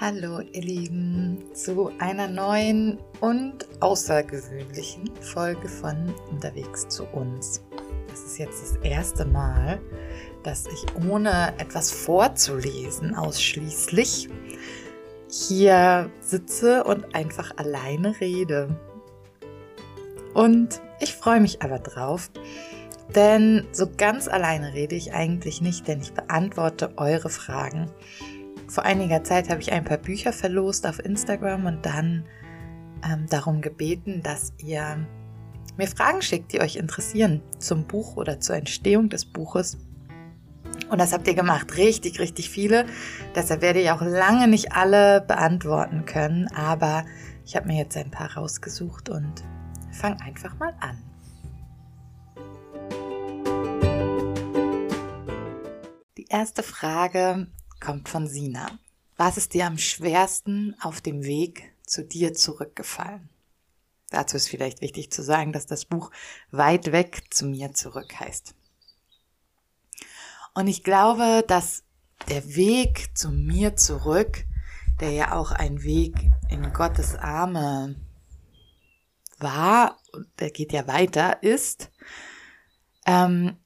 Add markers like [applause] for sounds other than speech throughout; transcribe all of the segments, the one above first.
Hallo ihr Lieben zu einer neuen und außergewöhnlichen Folge von Unterwegs zu uns. Das ist jetzt das erste Mal, dass ich ohne etwas vorzulesen ausschließlich hier sitze und einfach alleine rede. Und ich freue mich aber drauf, denn so ganz alleine rede ich eigentlich nicht, denn ich beantworte eure Fragen vor einiger Zeit habe ich ein paar Bücher verlost auf Instagram und dann ähm, darum gebeten, dass ihr mir Fragen schickt, die euch interessieren zum Buch oder zur Entstehung des Buches. Und das habt ihr gemacht, richtig, richtig viele. Deshalb werde ich auch lange nicht alle beantworten können, aber ich habe mir jetzt ein paar rausgesucht und fange einfach mal an. Die erste Frage kommt von Sina. Was ist dir am schwersten auf dem Weg zu dir zurückgefallen? Dazu ist vielleicht wichtig zu sagen, dass das Buch weit weg zu mir zurück heißt. Und ich glaube, dass der Weg zu mir zurück, der ja auch ein Weg in Gottes Arme war, und der geht ja weiter, ist, ähm,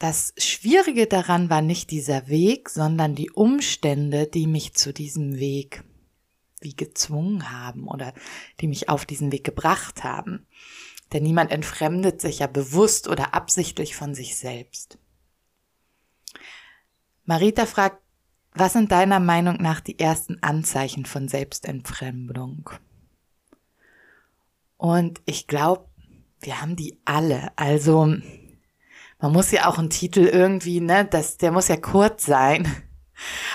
das Schwierige daran war nicht dieser Weg, sondern die Umstände, die mich zu diesem Weg wie gezwungen haben oder die mich auf diesen Weg gebracht haben. Denn niemand entfremdet sich ja bewusst oder absichtlich von sich selbst. Marita fragt, was sind deiner Meinung nach die ersten Anzeichen von Selbstentfremdung? Und ich glaube, wir haben die alle. Also man muss ja auch einen Titel irgendwie, ne, das, der muss ja kurz sein.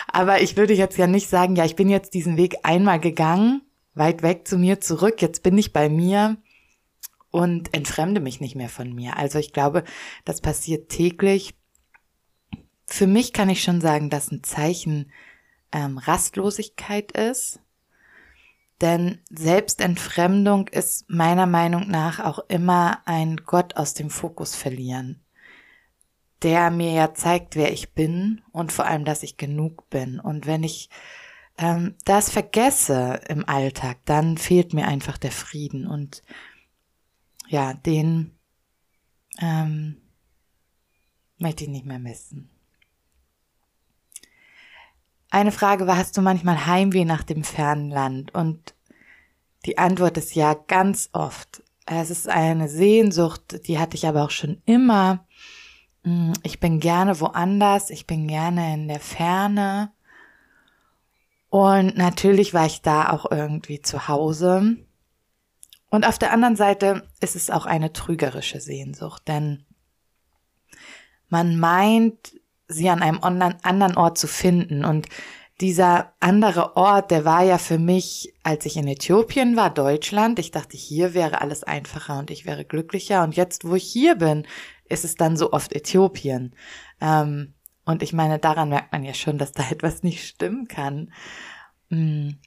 Aber ich würde jetzt ja nicht sagen, ja, ich bin jetzt diesen Weg einmal gegangen, weit weg zu mir zurück, jetzt bin ich bei mir und entfremde mich nicht mehr von mir. Also ich glaube, das passiert täglich. Für mich kann ich schon sagen, dass ein Zeichen ähm, Rastlosigkeit ist. Denn Selbstentfremdung ist meiner Meinung nach auch immer ein Gott aus dem Fokus verlieren der mir ja zeigt, wer ich bin und vor allem, dass ich genug bin. Und wenn ich ähm, das vergesse im Alltag, dann fehlt mir einfach der Frieden und ja, den ähm, möchte ich nicht mehr missen. Eine Frage war, hast du manchmal Heimweh nach dem fernen Land? Und die Antwort ist ja ganz oft. Es ist eine Sehnsucht, die hatte ich aber auch schon immer Mm, ich bin gerne woanders, ich bin gerne in der Ferne. Und natürlich war ich da auch irgendwie zu Hause. Und auf der anderen Seite ist es auch eine trügerische Sehnsucht, denn man meint, sie an einem anderen Ort zu finden. Und dieser andere Ort, der war ja für mich, als ich in Äthiopien war, Deutschland. Ich dachte, hier wäre alles einfacher und ich wäre glücklicher. Und jetzt, wo ich hier bin, ist es dann so oft Äthiopien. Ähm, und ich meine, daran merkt man ja schon, dass da [laughs] etwas nicht stimmen kann. Hm.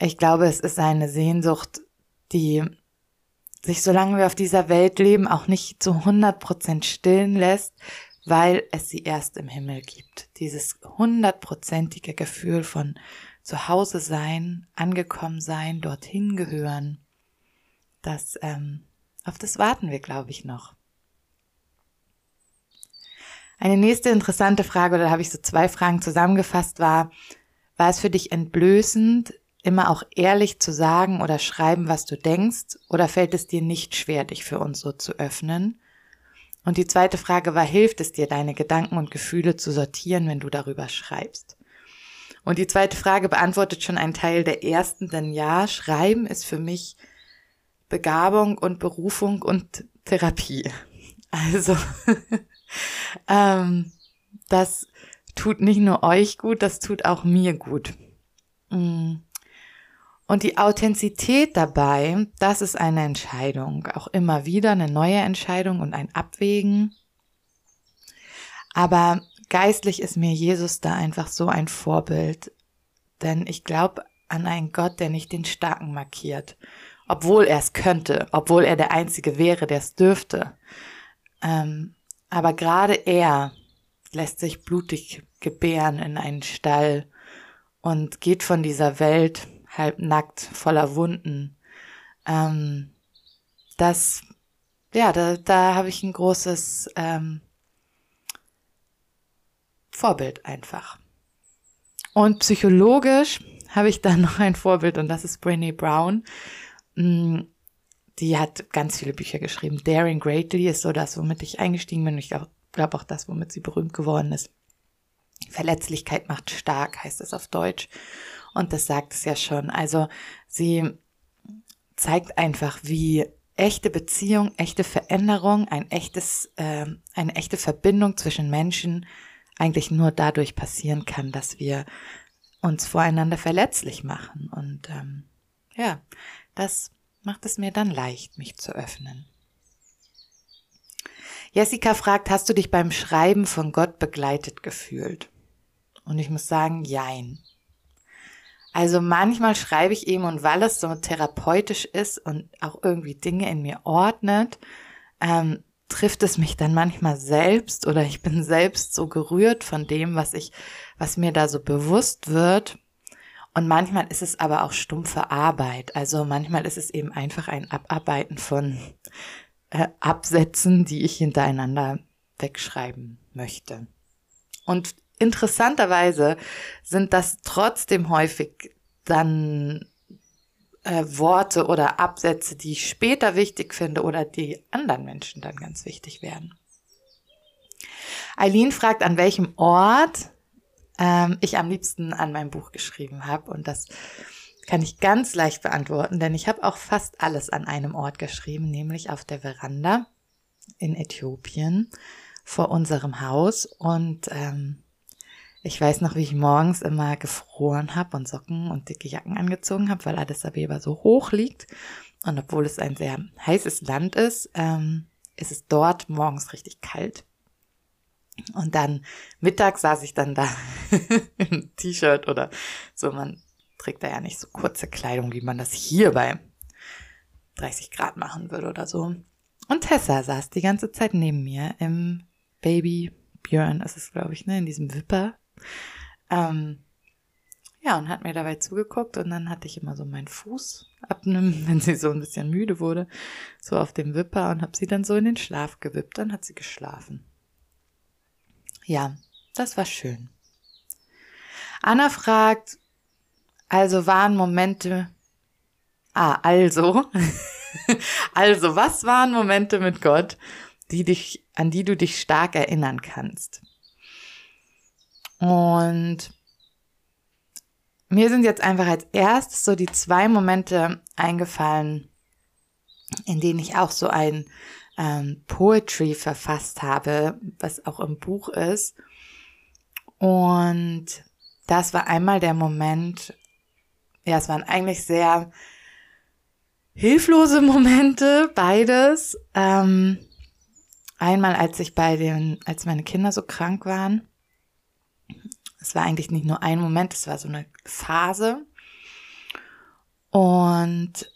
Ich glaube, es ist eine Sehnsucht, die sich, solange wir auf dieser Welt leben, auch nicht zu 100 Prozent stillen lässt, weil es sie erst im Himmel gibt. Dieses hundertprozentige Gefühl von zu Hause sein, angekommen sein, dorthin gehören, das, ähm, auf das warten wir, glaube ich, noch. Eine nächste interessante Frage, oder da habe ich so zwei Fragen zusammengefasst, war, war es für dich entblößend, immer auch ehrlich zu sagen oder schreiben, was du denkst, oder fällt es dir nicht schwer, dich für uns so zu öffnen? Und die zweite Frage war, hilft es dir, deine Gedanken und Gefühle zu sortieren, wenn du darüber schreibst? Und die zweite Frage beantwortet schon einen Teil der ersten, denn ja, Schreiben ist für mich Begabung und Berufung und Therapie. Also [laughs] [laughs] ähm, das tut nicht nur euch gut, das tut auch mir gut. Mm. Und die Authentizität dabei, das ist eine Entscheidung, auch immer wieder eine neue Entscheidung und ein Abwägen. Aber geistlich ist mir Jesus da einfach so ein Vorbild, denn ich glaube an einen Gott, der nicht den Starken markiert, obwohl er es könnte, obwohl er der Einzige wäre, der es dürfte. Ähm, aber gerade er lässt sich blutig gebären in einen Stall und geht von dieser Welt halb nackt, voller Wunden. Ähm, das, ja, da, da habe ich ein großes ähm, Vorbild einfach. Und psychologisch habe ich dann [laughs] noch ein Vorbild und das ist Brené Brown. Die hat ganz viele Bücher geschrieben. Daring Greatly ist so das, womit ich eingestiegen bin. Ich glaube auch das, womit sie berühmt geworden ist. Verletzlichkeit macht stark, heißt es auf Deutsch. Und das sagt es ja schon. Also sie zeigt einfach, wie echte Beziehung, echte Veränderung, ein echtes, äh, eine echte Verbindung zwischen Menschen eigentlich nur dadurch passieren kann, dass wir uns voreinander verletzlich machen. Und ähm, ja, das macht es mir dann leicht, mich zu öffnen. Jessica fragt, hast du dich beim Schreiben von Gott begleitet gefühlt? Und ich muss sagen, jein. Also manchmal schreibe ich eben und weil es so therapeutisch ist und auch irgendwie Dinge in mir ordnet, ähm, trifft es mich dann manchmal selbst oder ich bin selbst so gerührt von dem, was ich, was mir da so bewusst wird. Und manchmal ist es aber auch stumpfe Arbeit. Also manchmal ist es eben einfach ein Abarbeiten von äh, Absätzen, die ich hintereinander wegschreiben möchte. Und interessanterweise sind das trotzdem häufig dann äh, Worte oder Absätze, die ich später wichtig finde oder die anderen Menschen dann ganz wichtig werden. Eileen fragt, an welchem Ort ähm, ich am liebsten an meinem Buch geschrieben habe. Und das kann ich ganz leicht beantworten, denn ich habe auch fast alles an einem Ort geschrieben, nämlich auf der Veranda in Äthiopien vor unserem Haus. Und ähm, ich weiß noch, wie ich morgens immer gefroren habe und Socken und dicke Jacken angezogen habe, weil Addis Abeba so hoch liegt. Und obwohl es ein sehr heißes Land ist, ähm, ist es dort morgens richtig kalt. Und dann mittags saß ich dann da [laughs] im T-Shirt oder so. Man trägt da ja nicht so kurze Kleidung, wie man das hier bei 30 Grad machen würde oder so. Und Tessa saß die ganze Zeit neben mir im Baby Björn, ist es glaube ich, ne, in diesem Wipper ähm, ja, und hat mir dabei zugeguckt und dann hatte ich immer so meinen Fuß abnehmen, [laughs] wenn sie so ein bisschen müde wurde, so auf dem Wipper und habe sie dann so in den Schlaf gewippt. Dann hat sie geschlafen. Ja, das war schön. Anna fragt, also waren Momente, ah, also, [laughs] also, was waren Momente mit Gott, die dich, an die du dich stark erinnern kannst? Und mir sind jetzt einfach als erstes so die zwei Momente eingefallen, in denen ich auch so ein ähm, Poetry verfasst habe, was auch im Buch ist. Und das war einmal der Moment, ja, es waren eigentlich sehr hilflose [laughs] Momente, beides. Ähm, einmal, als ich bei den, als meine Kinder so krank waren es war eigentlich nicht nur ein Moment, es war so eine Phase. Und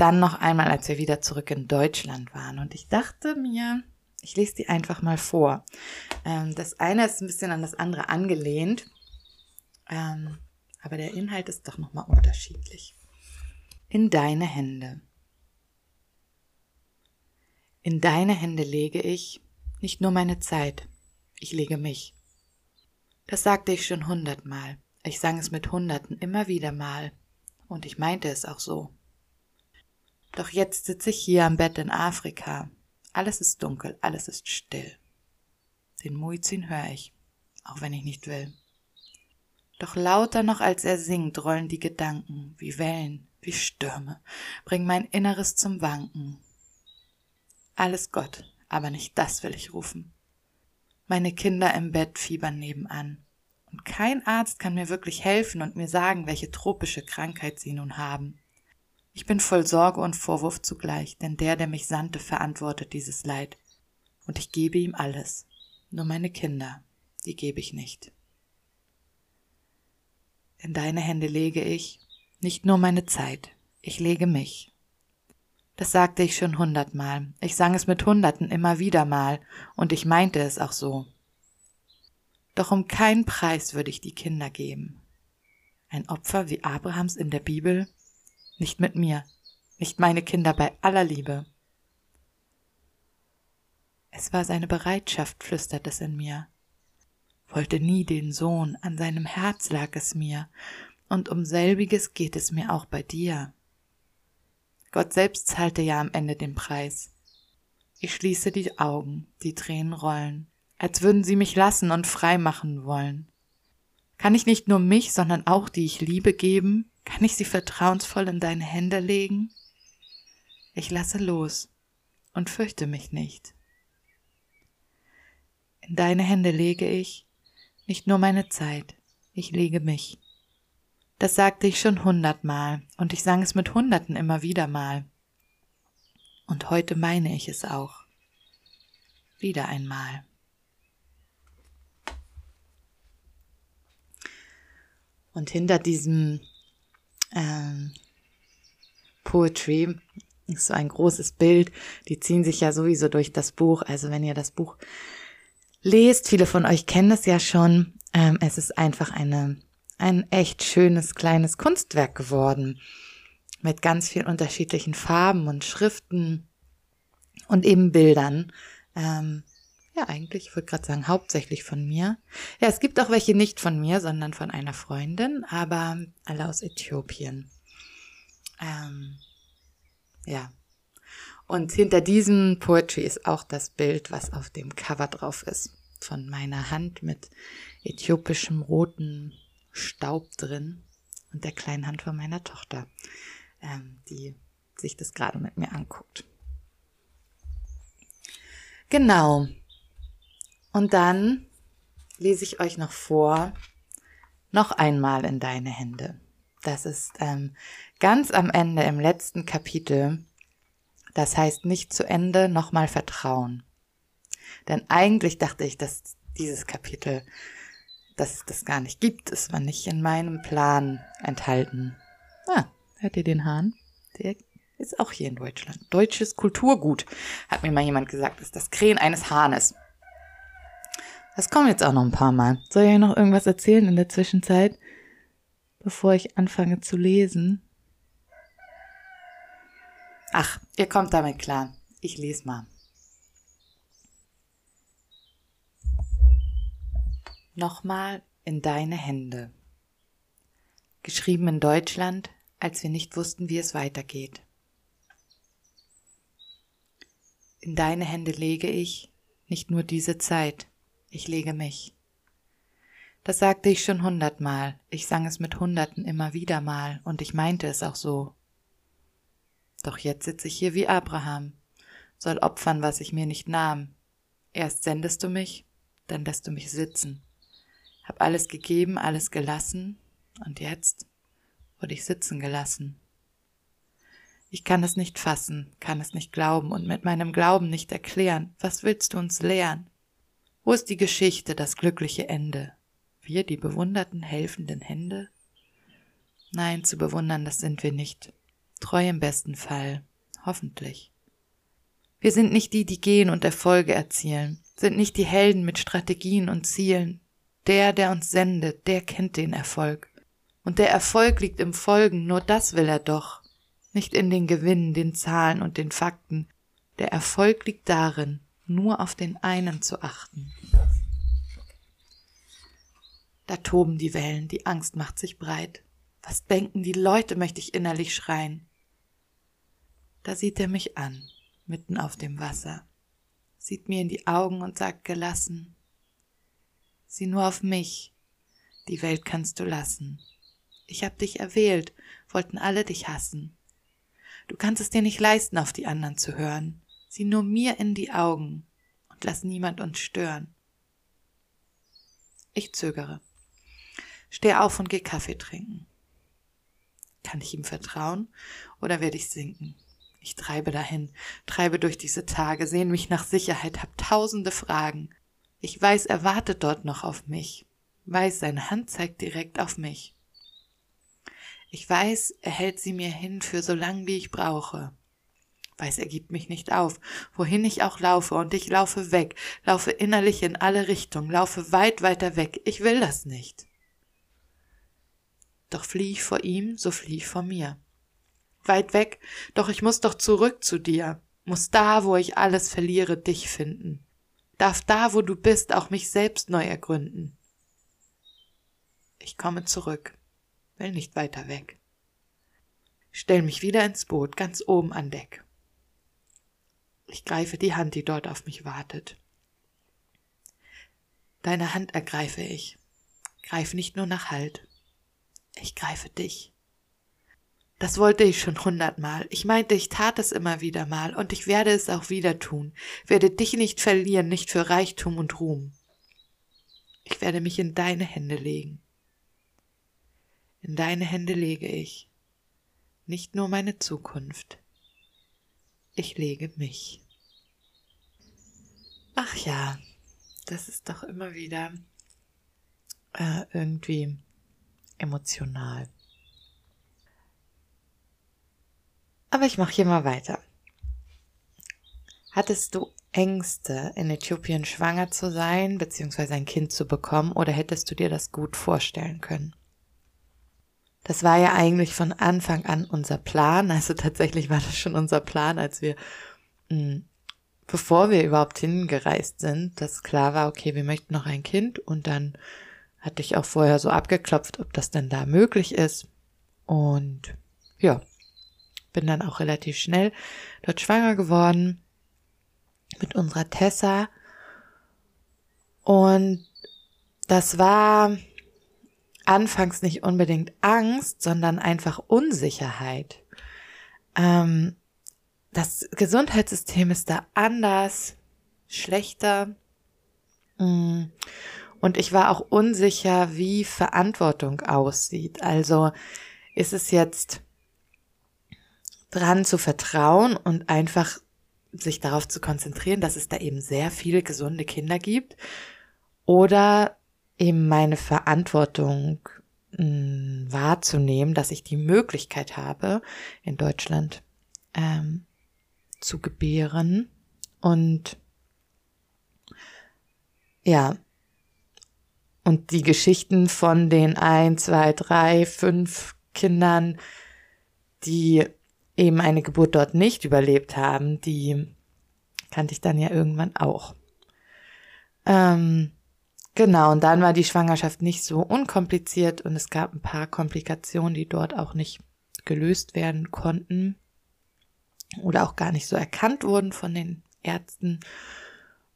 dann noch einmal, als wir wieder zurück in Deutschland waren. Und ich dachte mir, ich lese die einfach mal vor. Ähm, das eine ist ein bisschen an das andere angelehnt, ähm, aber der Inhalt ist doch nochmal unterschiedlich. In deine Hände. In deine Hände lege ich nicht nur meine Zeit, ich lege mich. Das sagte ich schon hundertmal. Ich sang es mit Hunderten immer wieder mal. Und ich meinte es auch so. Doch jetzt sitze ich hier am Bett in Afrika. Alles ist dunkel, alles ist still. Den Muizin höre ich, auch wenn ich nicht will. Doch lauter noch als er singt, rollen die Gedanken, wie Wellen, wie Stürme, bringen mein Inneres zum Wanken. Alles Gott, aber nicht das will ich rufen. Meine Kinder im Bett fiebern nebenan. Und kein Arzt kann mir wirklich helfen und mir sagen, welche tropische Krankheit sie nun haben. Ich bin voll Sorge und Vorwurf zugleich, denn der, der mich sandte, verantwortet dieses Leid. Und ich gebe ihm alles. Nur meine Kinder, die gebe ich nicht. In deine Hände lege ich nicht nur meine Zeit, ich lege mich. Das sagte ich schon hundertmal. Ich sang es mit Hunderten immer wieder mal, und ich meinte es auch so. Doch um keinen Preis würde ich die Kinder geben. ein Opfer wie Abrahams in der Bibel? Nicht mit mir, nicht meine Kinder bei aller Liebe. Es war seine Bereitschaft, flüstert es in mir. Wollte nie den Sohn, an seinem Herz lag es mir, und um selbiges geht es mir auch bei dir. Gott selbst zahlte ja am Ende den Preis. Ich schließe die Augen, die Tränen rollen, als würden sie mich lassen und frei machen wollen. Kann ich nicht nur mich, sondern auch die ich liebe geben? Kann ich sie vertrauensvoll in deine Hände legen? Ich lasse los und fürchte mich nicht. In deine Hände lege ich nicht nur meine Zeit, ich lege mich. Das sagte ich schon hundertmal und ich sang es mit Hunderten immer wieder mal. Und heute meine ich es auch. Wieder einmal. Und hinter diesem ähm, Poetry ist so ein großes Bild. Die ziehen sich ja sowieso durch das Buch. Also wenn ihr das Buch lest, viele von euch kennen es ja schon. Ähm, es ist einfach eine ein echt schönes kleines Kunstwerk geworden mit ganz vielen unterschiedlichen Farben und Schriften und eben Bildern. Ähm, ja, eigentlich, ich würde gerade sagen, hauptsächlich von mir. Ja, es gibt auch welche nicht von mir, sondern von einer Freundin, aber alle aus Äthiopien. Ähm, ja. Und hinter diesem Poetry ist auch das Bild, was auf dem Cover drauf ist. Von meiner Hand mit äthiopischem roten Staub drin und der kleinen Hand von meiner Tochter, ähm, die sich das gerade mit mir anguckt. Genau. Und dann lese ich euch noch vor, noch einmal in deine Hände. Das ist ähm, ganz am Ende im letzten Kapitel. Das heißt nicht zu Ende nochmal Vertrauen. Denn eigentlich dachte ich, dass dieses Kapitel dass es das gar nicht gibt. Es war nicht in meinem Plan enthalten. Ah, hört ihr den Hahn? Der ist auch hier in Deutschland. Deutsches Kulturgut, hat mir mal jemand gesagt, ist das Krähen eines Hahnes. Das kommt jetzt auch noch ein paar Mal. Soll ich noch irgendwas erzählen in der Zwischenzeit, bevor ich anfange zu lesen? Ach, ihr kommt damit klar. Ich lese mal. Nochmal in deine Hände. Geschrieben in Deutschland, als wir nicht wussten, wie es weitergeht. In deine Hände lege ich nicht nur diese Zeit, ich lege mich. Das sagte ich schon hundertmal, ich sang es mit Hunderten immer wieder mal, und ich meinte es auch so. Doch jetzt sitze ich hier wie Abraham, soll opfern, was ich mir nicht nahm. Erst sendest du mich, dann lässt du mich sitzen. Hab alles gegeben, alles gelassen und jetzt wurde ich sitzen gelassen. Ich kann es nicht fassen, kann es nicht glauben und mit meinem Glauben nicht erklären. Was willst du uns lehren? Wo ist die Geschichte, das glückliche Ende? Wir, die bewunderten, helfenden Hände? Nein, zu bewundern, das sind wir nicht. Treu im besten Fall, hoffentlich. Wir sind nicht die, die gehen und Erfolge erzielen, sind nicht die Helden mit Strategien und Zielen, der, der uns sendet, der kennt den Erfolg. Und der Erfolg liegt im Folgen, nur das will er doch. Nicht in den Gewinnen, den Zahlen und den Fakten. Der Erfolg liegt darin, nur auf den einen zu achten. Da toben die Wellen, die Angst macht sich breit. Was denken die Leute, möchte ich innerlich schreien. Da sieht er mich an, mitten auf dem Wasser, sieht mir in die Augen und sagt gelassen, sieh nur auf mich. Die Welt kannst du lassen. Ich hab dich erwählt, wollten alle dich hassen. Du kannst es dir nicht leisten, auf die anderen zu hören. Sieh nur mir in die Augen und lass niemand uns stören. Ich zögere. Steh auf und geh Kaffee trinken. Kann ich ihm vertrauen oder werde ich sinken? Ich treibe dahin, treibe durch diese Tage, sehn mich nach Sicherheit, hab tausende Fragen. Ich weiß, er wartet dort noch auf mich. Weiß, seine Hand zeigt direkt auf mich. Ich weiß, er hält sie mir hin für so lang, wie ich brauche. Weiß, er gibt mich nicht auf, wohin ich auch laufe, und ich laufe weg, laufe innerlich in alle Richtungen, laufe weit weiter weg. Ich will das nicht. Doch flieh ich vor ihm, so flieh ich vor mir. Weit weg, doch ich muss doch zurück zu dir, muss da, wo ich alles verliere, dich finden. Darf da, wo du bist, auch mich selbst neu ergründen. Ich komme zurück, will nicht weiter weg. Stell mich wieder ins Boot, ganz oben an Deck. Ich greife die Hand, die dort auf mich wartet. Deine Hand ergreife ich. Greif nicht nur nach Halt. Ich greife dich. Das wollte ich schon hundertmal. Ich meinte, ich tat es immer wieder mal und ich werde es auch wieder tun. Werde dich nicht verlieren, nicht für Reichtum und Ruhm. Ich werde mich in deine Hände legen. In deine Hände lege ich nicht nur meine Zukunft. Ich lege mich. Ach ja, das ist doch immer wieder äh, irgendwie emotional. Aber ich mache hier mal weiter. Hattest du Ängste, in Äthiopien schwanger zu sein, beziehungsweise ein Kind zu bekommen, oder hättest du dir das gut vorstellen können? Das war ja eigentlich von Anfang an unser Plan. Also tatsächlich war das schon unser Plan, als wir, mh, hm, bevor wir überhaupt hingereist sind, dass klar war, okay, wir möchten noch ein Kind und dann hatte ich auch vorher so abgeklopft, ob das denn da möglich ist. Und ja, bin dann auch relativ schnell dort schwanger geworden mit unserer Tessa. Und das war anfangs nicht unbedingt Angst, sondern einfach Unsicherheit. Ähm, das Gesundheitssystem ist da anders, schlechter. Mm. Und ich war auch unsicher, wie Verantwortung aussieht. Also ist es jetzt dran zu vertrauen und einfach sich darauf zu konzentrieren, dass es da eben sehr viele gesunde Kinder gibt oder eben meine Verantwortung mh, hm, wahrzunehmen, dass ich die Möglichkeit habe, in Deutschland ähm, zu gebären und ja, und die Geschichten von den ein, zwei, drei, fünf Kindern, die eben eine Geburt dort nicht überlebt haben, die kannte ich dann ja irgendwann auch. Ähm, genau, und dann war die Schwangerschaft nicht so unkompliziert und es gab ein paar Komplikationen, die dort auch nicht gelöst werden konnten oder auch gar nicht so erkannt wurden von den Ärzten.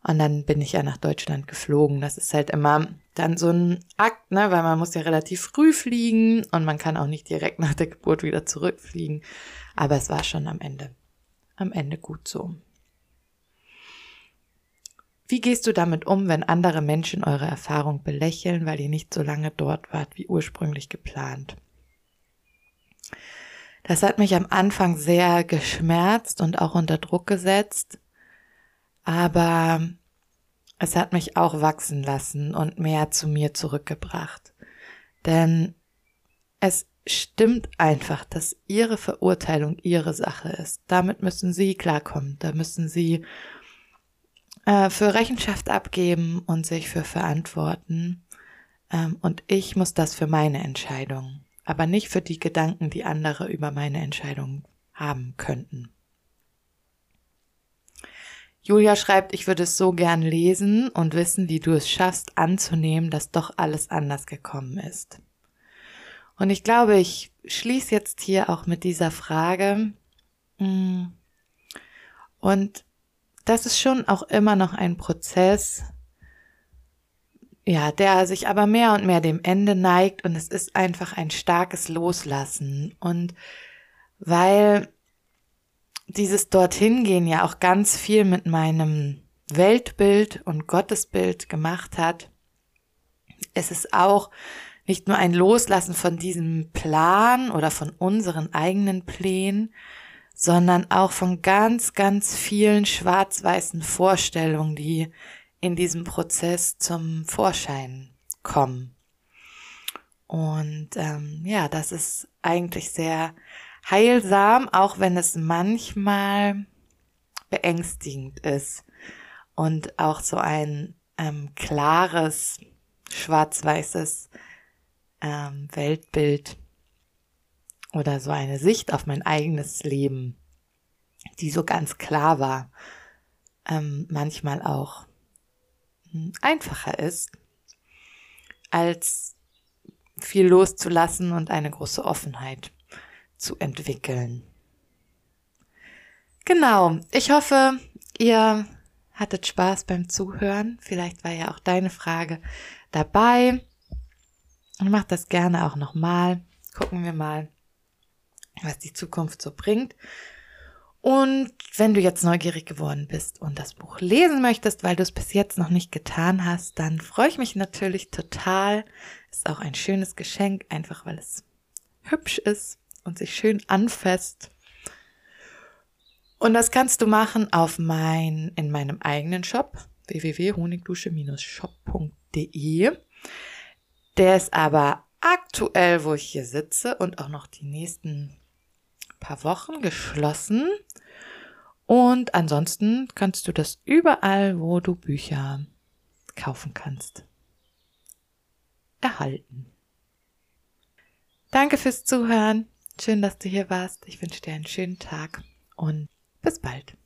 Und dann bin ich ja nach Deutschland geflogen. Das ist halt immer dann so ein Akt, ne, weil man muss ja relativ früh fliegen und man kann auch nicht direkt nach der Geburt wieder zurückfliegen. Aber es war schon am Ende, am Ende gut so. Wie gehst du damit um, wenn andere Menschen eure Erfahrung belächeln, weil ihr nicht so lange dort wart wie ursprünglich geplant? Das hat mich am Anfang sehr geschmerzt und auch unter Druck gesetzt, aber es hat mich auch wachsen lassen und mehr zu mir zurückgebracht. Denn es stimmt einfach, dass ihre Verurteilung ihre Sache ist. Damit müssen sie klarkommen. Da müssen sie äh, für Rechenschaft abgeben und sich für verantworten. Ähm, und ich muss das für meine Entscheidung, aber nicht für die Gedanken, die andere über meine Entscheidung haben könnten. Julia schreibt, ich würde es so gern lesen und wissen, wie du es schaffst anzunehmen, dass doch alles anders gekommen ist. Und ich glaube, ich schließe jetzt hier auch mit dieser Frage. Mm. Und das ist schon auch immer noch ein Prozess, ja, der sich aber mehr und mehr dem Ende neigt und es ist einfach ein starkes Loslassen. Und weil dieses Dorthin gehen ja auch ganz viel mit meinem Weltbild und Gottesbild gemacht hat, ist es auch nicht nur ein Loslassen von diesem Plan oder von unseren eigenen Plänen, sondern auch von ganz, ganz vielen schwarz-weißen Vorstellungen, die in diesem Prozess zum Vorschein kommen. Und ähm, ja, das ist eigentlich sehr heilsam, auch wenn es manchmal beängstigend ist und auch so ein ähm, klares, schwarz-weißes ähm, Weltbild oder so eine Sicht auf mein eigenes Leben, die so ganz klar war, ähm, manchmal auch hm, einfacher ist, als viel loszulassen und eine große Offenheit zu entwickeln. Genau, ich hoffe, ihr hattet Spaß beim Zuhören. Vielleicht war ja auch deine Frage dabei. Und mach das gerne auch nochmal. Gucken wir mal, was die Zukunft so bringt. Und wenn du jetzt neugierig geworden bist und das Buch lesen möchtest, weil du es bis jetzt noch nicht getan hast, dann freue ich mich natürlich total. Ist auch ein schönes Geschenk, einfach weil es hübsch ist und sich schön anfasst. Und das kannst du machen auf mein, in meinem eigenen Shop www.honigdusche-shop.de. Der ist aber aktuell, wo ich hier sitze und auch noch die nächsten paar Wochen geschlossen. Und ansonsten kannst du das überall, wo du Bücher kaufen kannst, erhalten. Danke fürs Zuhören. Schön, dass du hier warst. Ich wünsche dir einen schönen Tag und bis bald.